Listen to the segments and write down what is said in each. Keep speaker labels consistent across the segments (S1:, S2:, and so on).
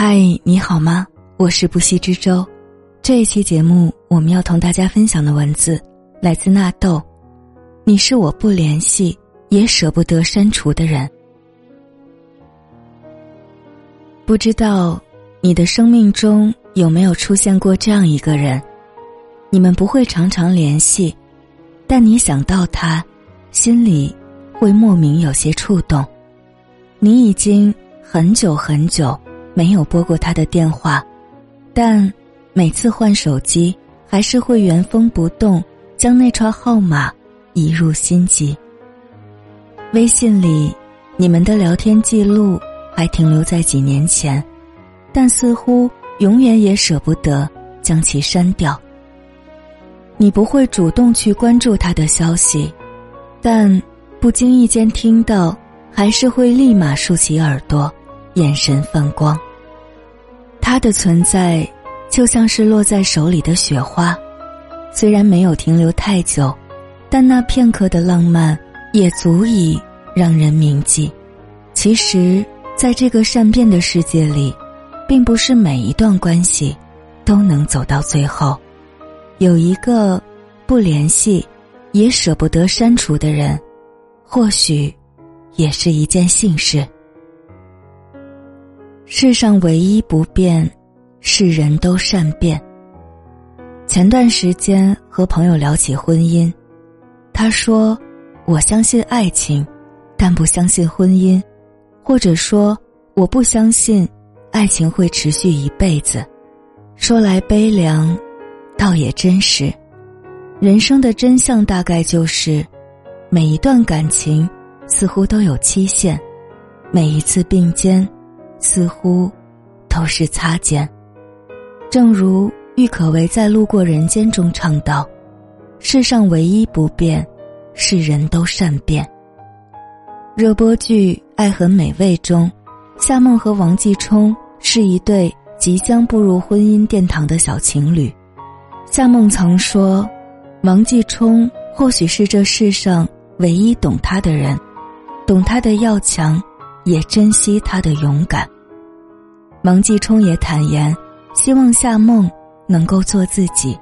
S1: 嗨，你好吗？我是不息之舟。这一期节目，我们要同大家分享的文字来自纳豆。你是我不联系也舍不得删除的人。不知道你的生命中有没有出现过这样一个人？你们不会常常联系，但你想到他，心里会莫名有些触动。你已经很久很久没有拨过他的电话，但每次换手机，还是会原封不动将那串号码移入心机。微信里，你们的聊天记录还停留在几年前，但似乎永远也舍不得将其删掉。你不会主动去关注他的消息，但不经意间听到，还是会立马竖起耳朵，眼神放光。他的存在，就像是落在手里的雪花，虽然没有停留太久，但那片刻的浪漫也足以让人铭记。其实，在这个善变的世界里，并不是每一段关系都能走到最后。有一个不联系，也舍不得删除的人，或许也是一件幸事。世上唯一不变，是人都善变。前段时间和朋友聊起婚姻，他说：“我相信爱情，但不相信婚姻，或者说我不相信爱情会持续一辈子。”说来悲凉。倒也真实，人生的真相大概就是，每一段感情似乎都有期限，每一次并肩，似乎都是擦肩。正如郁可唯在《路过人间》中唱道：“世上唯一不变，是人都善变。”热播剧《爱很美味》中，夏梦和王继冲是一对即将步入婚姻殿堂的小情侣。夏梦曾说：“王继冲或许是这世上唯一懂他的人，懂他的要强，也珍惜他的勇敢。”王继冲也坦言，希望夏梦能够做自己，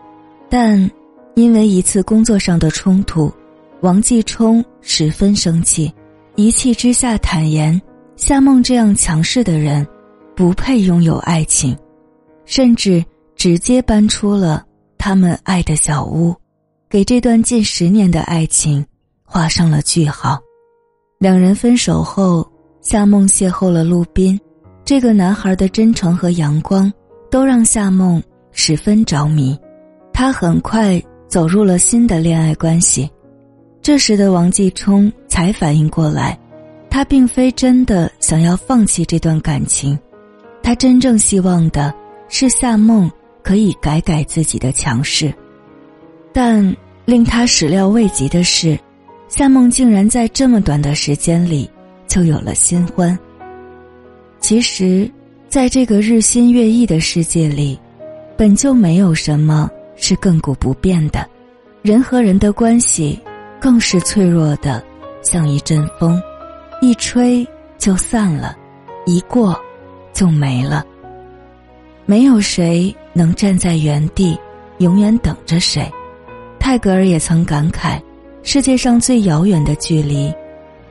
S1: 但因为一次工作上的冲突，王继冲十分生气，一气之下坦言，夏梦这样强势的人，不配拥有爱情，甚至直接搬出了。他们爱的小屋，给这段近十年的爱情画上了句号。两人分手后，夏梦邂逅了陆斌，这个男孩的真诚和阳光都让夏梦十分着迷。他很快走入了新的恋爱关系。这时的王继冲才反应过来，他并非真的想要放弃这段感情，他真正希望的是夏梦。可以改改自己的强势，但令他始料未及的是，夏梦竟然在这么短的时间里就有了新欢。其实，在这个日新月异的世界里，本就没有什么是亘古不变的，人和人的关系更是脆弱的，像一阵风，一吹就散了，一过就没了。没有谁能站在原地，永远等着谁。泰戈尔也曾感慨：世界上最遥远的距离，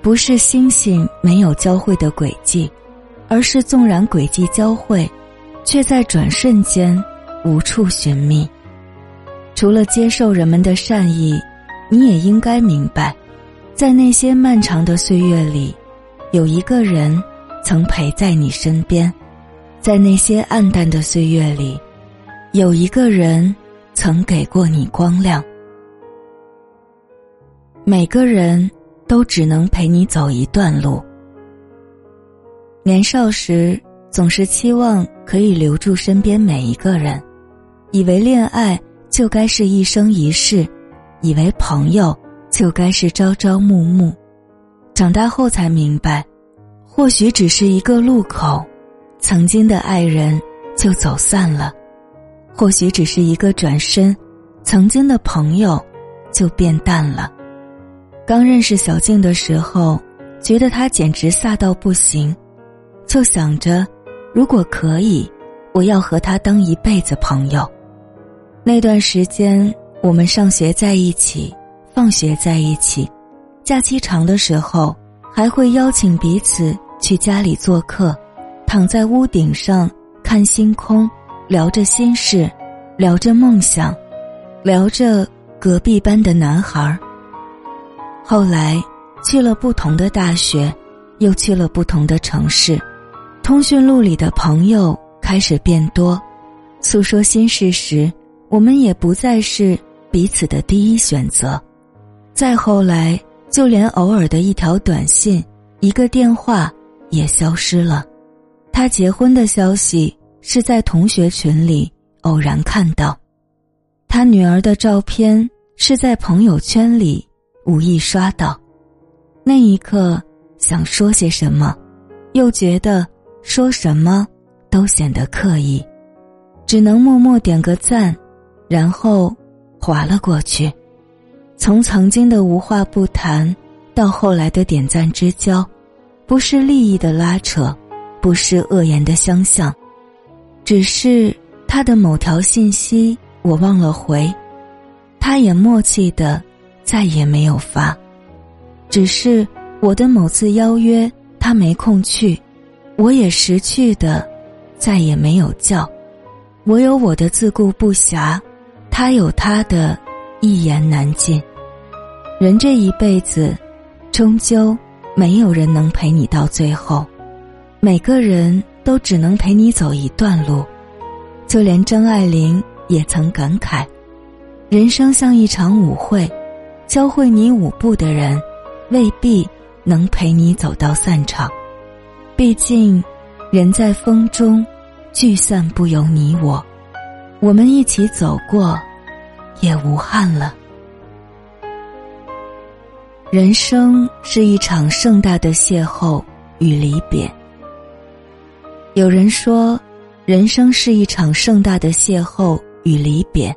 S1: 不是星星没有交汇的轨迹，而是纵然轨迹交汇，却在转瞬间无处寻觅。除了接受人们的善意，你也应该明白，在那些漫长的岁月里，有一个人曾陪在你身边。在那些暗淡的岁月里，有一个人曾给过你光亮。每个人都只能陪你走一段路。年少时总是期望可以留住身边每一个人，以为恋爱就该是一生一世，以为朋友就该是朝朝暮暮。长大后才明白，或许只是一个路口。曾经的爱人就走散了，或许只是一个转身，曾经的朋友就变淡了。刚认识小静的时候，觉得她简直飒到不行，就想着如果可以，我要和她当一辈子朋友。那段时间，我们上学在一起，放学在一起，假期长的时候，还会邀请彼此去家里做客，躺在屋顶上看星空，聊着心事，聊着梦想，聊着隔壁班的男孩儿。后来去了不同的大学，又去了不同的城市，通讯录里的朋友开始变多，诉说心事时，我们也不再是彼此的第一选择。再后来，就连偶尔的一条短信、一个电话也消失了。他结婚的消息是在同学群里偶然看到，他女儿的照片是在朋友圈里。无意刷到，那一刻想说些什么，又觉得说什么都显得刻意，只能默默点个赞，然后划了过去。从曾经的无话不谈，到后来的点赞之交，不是利益的拉扯，不是恶言的相向，只是他的某条信息我忘了回，他也默契的。再也没有发，只是我的某次邀约他没空去，我也识趣的，再也没有叫。我有我的自顾不暇，他有他的一言难尽。人这一辈子，终究没有人能陪你到最后，每个人都只能陪你走一段路。就连张爱玲也曾感慨：人生像一场舞会。教会你舞步的人，未必能陪你走到散场。毕竟，人在风中，聚散不由你我。我们一起走过，也无憾了。人生是一场盛大的邂逅与离别。有人说，人生是一场盛大的邂逅与离别，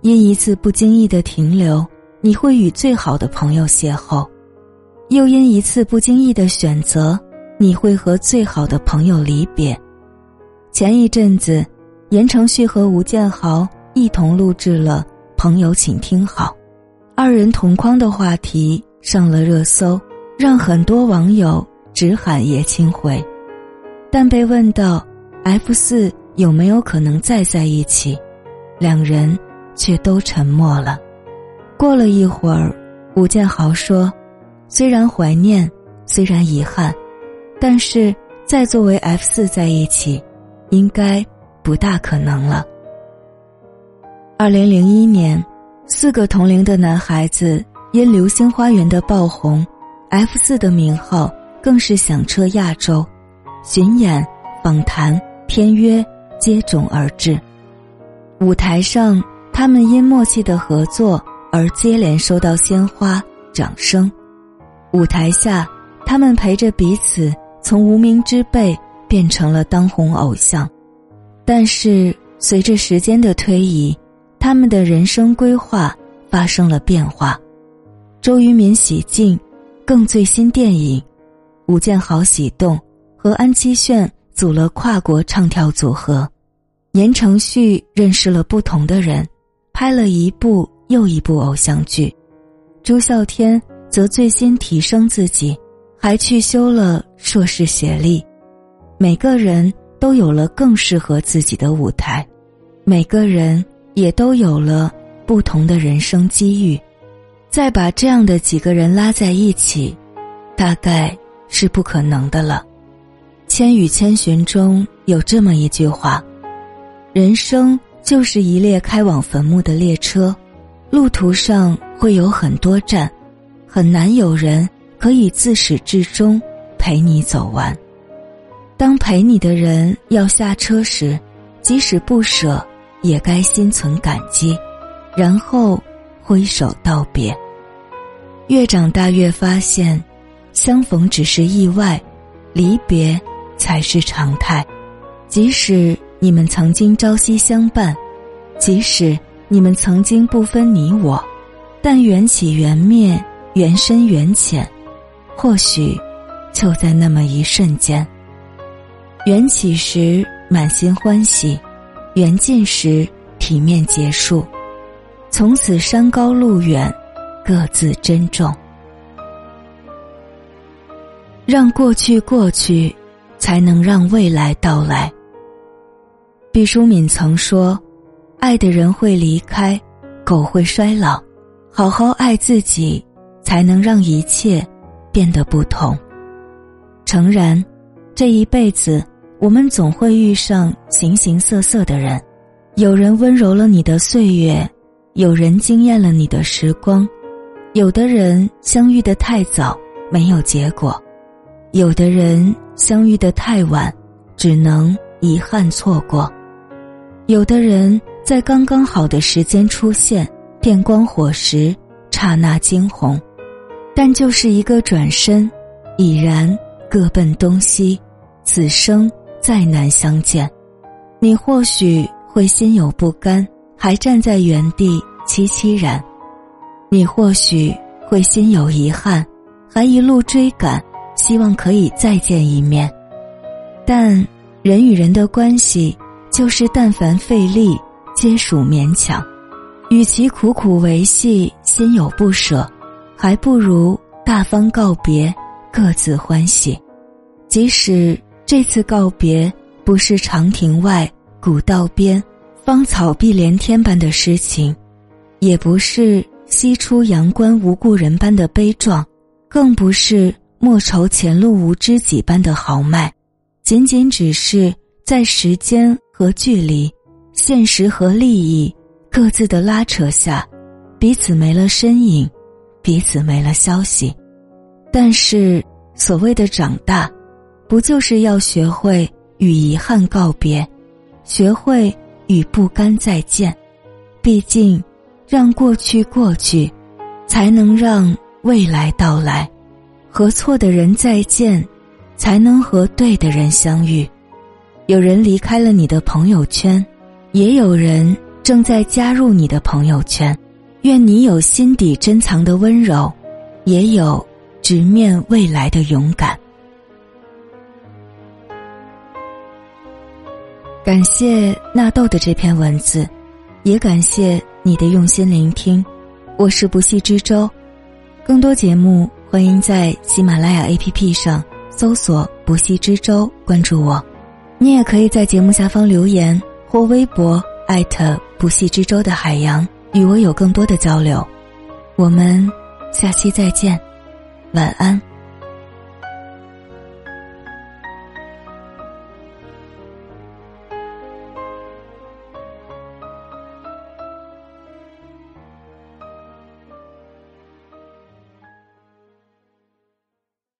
S1: 因一次不经意的停留。你会与最好的朋友邂逅，又因一次不经意的选择，你会和最好的朋友离别。前一阵子，言承旭和吴建豪一同录制了《朋友，请听好》，二人同框的话题上了热搜，让很多网友直喊爷青回。但被问到 F 四有没有可能再在一起，两人却都沉默了。过了一会儿，吴建豪说：“虽然怀念，虽然遗憾，但是再作为 F 四在一起，应该不大可能了。”二零零一年，四个同龄的男孩子因《流星花园》的爆红，F 四的名号更是响彻亚洲，巡演、访谈、片约接踵而至。舞台上，他们因默契的合作。而接连收到鲜花、掌声，舞台下，他们陪着彼此从无名之辈变成了当红偶像。但是随着时间的推移，他们的人生规划发生了变化。周渝民喜静，更最新电影；吴建豪喜动，和安七炫组了跨国唱跳组合；言承旭认识了不同的人，拍了一部。又一部偶像剧，朱孝天则最新提升自己，还去修了硕士学历。每个人都有了更适合自己的舞台，每个人也都有了不同的人生机遇。再把这样的几个人拉在一起，大概是不可能的了。《千与千寻》中有这么一句话：“人生就是一列开往坟墓的列车。”路途上会有很多站，很难有人可以自始至终陪你走完。当陪你的人要下车时，即使不舍，也该心存感激，然后挥手道别。越长大越发现，相逢只是意外，离别才是常态。即使你们曾经朝夕相伴，即使。你们曾经不分你我，但缘起缘灭，缘深缘浅，或许就在那么一瞬间。缘起时满心欢喜，缘尽时体面结束。从此山高路远，各自珍重。让过去过去，才能让未来到来。毕淑敏曾说：“爱的人会离开，狗会衰老，好好爱自己，才能让一切变得不同。”诚然，这一辈子我们总会遇上形形色色的人，有人温柔了你的岁月。有人惊艳了你的时光，有的人相遇的太早，没有结果；有的人相遇的太晚，只能遗憾错过；有的人在刚刚好的时间出现，电光火石，刹那惊鸿，但就是一个转身，已然各奔东西，此生再难相见。你或许会心有不甘。还站在原地凄凄然，你或许会心有遗憾，还一路追赶，希望可以再见一面。但人与人的关系，就是但凡费力，皆属勉强。与其苦苦维系，心有不舍，还不如大方告别，各自欢喜。即使这次告别不是长亭外，古道边。芳草碧连天般的诗情，也不是西出阳关无故人般的悲壮，更不是莫愁前路无知己般的豪迈，仅仅只是在时间和距离、现实和利益各自的拉扯下，彼此没了身影，彼此没了消息。但是所谓的长大，不就是要学会与遗憾告别，学会？与不甘再见，毕竟，让过去过去，才能让未来到来；和错的人再见，才能和对的人相遇。有人离开了你的朋友圈，也有人正在加入你的朋友圈。愿你有心底珍藏的温柔，也有直面未来的勇敢。感谢纳豆的这篇文字，也感谢你的用心聆听。我是不系之舟，更多节目欢迎在喜马拉雅 APP 上搜索“不系之舟”，关注我。你也可以在节目下方留言或微博艾特“不系之舟”的海洋，与我有更多的交流。我们下期再见，晚安。